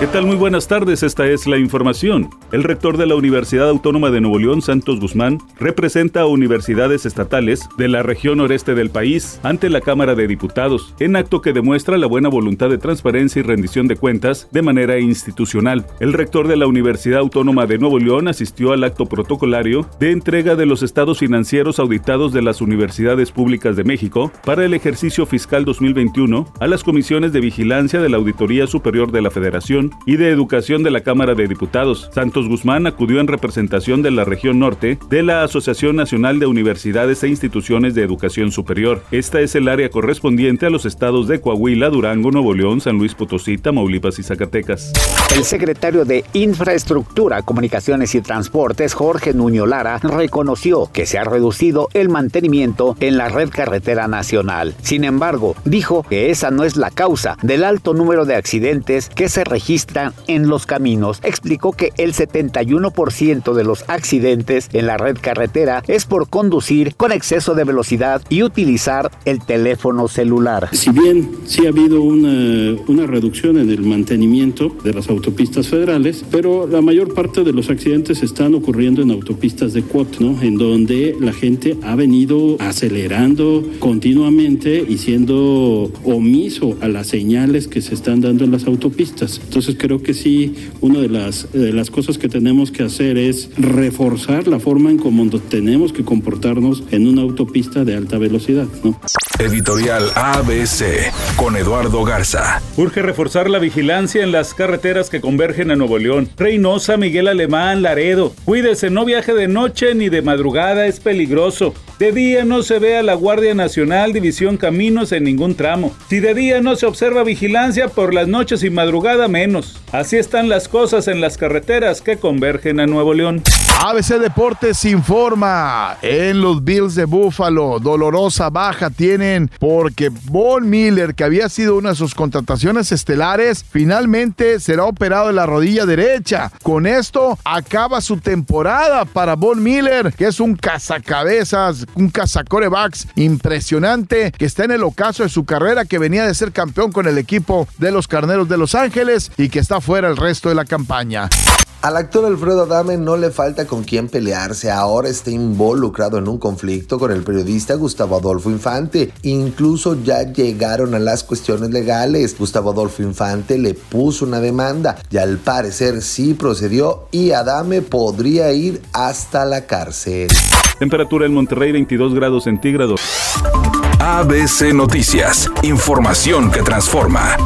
¿Qué tal? Muy buenas tardes, esta es la información. El rector de la Universidad Autónoma de Nuevo León, Santos Guzmán, representa a universidades estatales de la región noreste del país ante la Cámara de Diputados, en acto que demuestra la buena voluntad de transparencia y rendición de cuentas de manera institucional. El rector de la Universidad Autónoma de Nuevo León asistió al acto protocolario de entrega de los estados financieros auditados de las universidades públicas de México para el ejercicio fiscal 2021 a las comisiones de vigilancia de la Auditoría Superior de la Federación y de Educación de la Cámara de Diputados. Santos Guzmán acudió en representación de la región norte de la Asociación Nacional de Universidades e Instituciones de Educación Superior. Esta es el área correspondiente a los estados de Coahuila, Durango, Nuevo León, San Luis Potosí, Tamaulipas y Zacatecas. El secretario de Infraestructura, Comunicaciones y Transportes, Jorge Nuño Lara, reconoció que se ha reducido el mantenimiento en la red carretera nacional. Sin embargo, dijo que esa no es la causa del alto número de accidentes que se registran en los caminos, explicó que el 71% de los accidentes en la red carretera es por conducir con exceso de velocidad y utilizar el teléfono celular. Si bien sí ha habido una, reducción en el mantenimiento de las autopistas federales, pero la mayor parte de los accidentes están ocurriendo en autopistas de cuota, en donde la gente ha venido acelerando continuamente y siendo omiso a las señales que se están dando en las autopistas. Entonces, entonces creo que sí, una de las, de las cosas que tenemos que hacer es reforzar la forma en cómo tenemos que comportarnos en una autopista de alta velocidad. ¿no? Editorial ABC con Eduardo Garza. Urge reforzar la vigilancia en las carreteras que convergen a Nuevo León. Reynosa, Miguel Alemán, Laredo. Cuídese, no viaje de noche ni de madrugada, es peligroso. De día no se ve a la Guardia Nacional División Caminos en ningún tramo. Si de día no se observa vigilancia, por las noches y madrugada menos. Así están las cosas en las carreteras que convergen a Nuevo León. ABC Deportes informa. En los Bills de Buffalo, dolorosa baja tienen porque Von Miller, que había sido una de sus contrataciones estelares, finalmente será operado de la rodilla derecha. Con esto acaba su temporada para Von Miller, que es un cazacabezas un cazacorebacks impresionante que está en el ocaso de su carrera, que venía de ser campeón con el equipo de los Carneros de Los Ángeles y que está fuera el resto de la campaña. Al actor Alfredo Adame no le falta con quién pelearse. Ahora está involucrado en un conflicto con el periodista Gustavo Adolfo Infante. Incluso ya llegaron a las cuestiones legales. Gustavo Adolfo Infante le puso una demanda y al parecer sí procedió y Adame podría ir hasta la cárcel. Temperatura en Monterrey 22 grados centígrados. ABC Noticias. Información que transforma.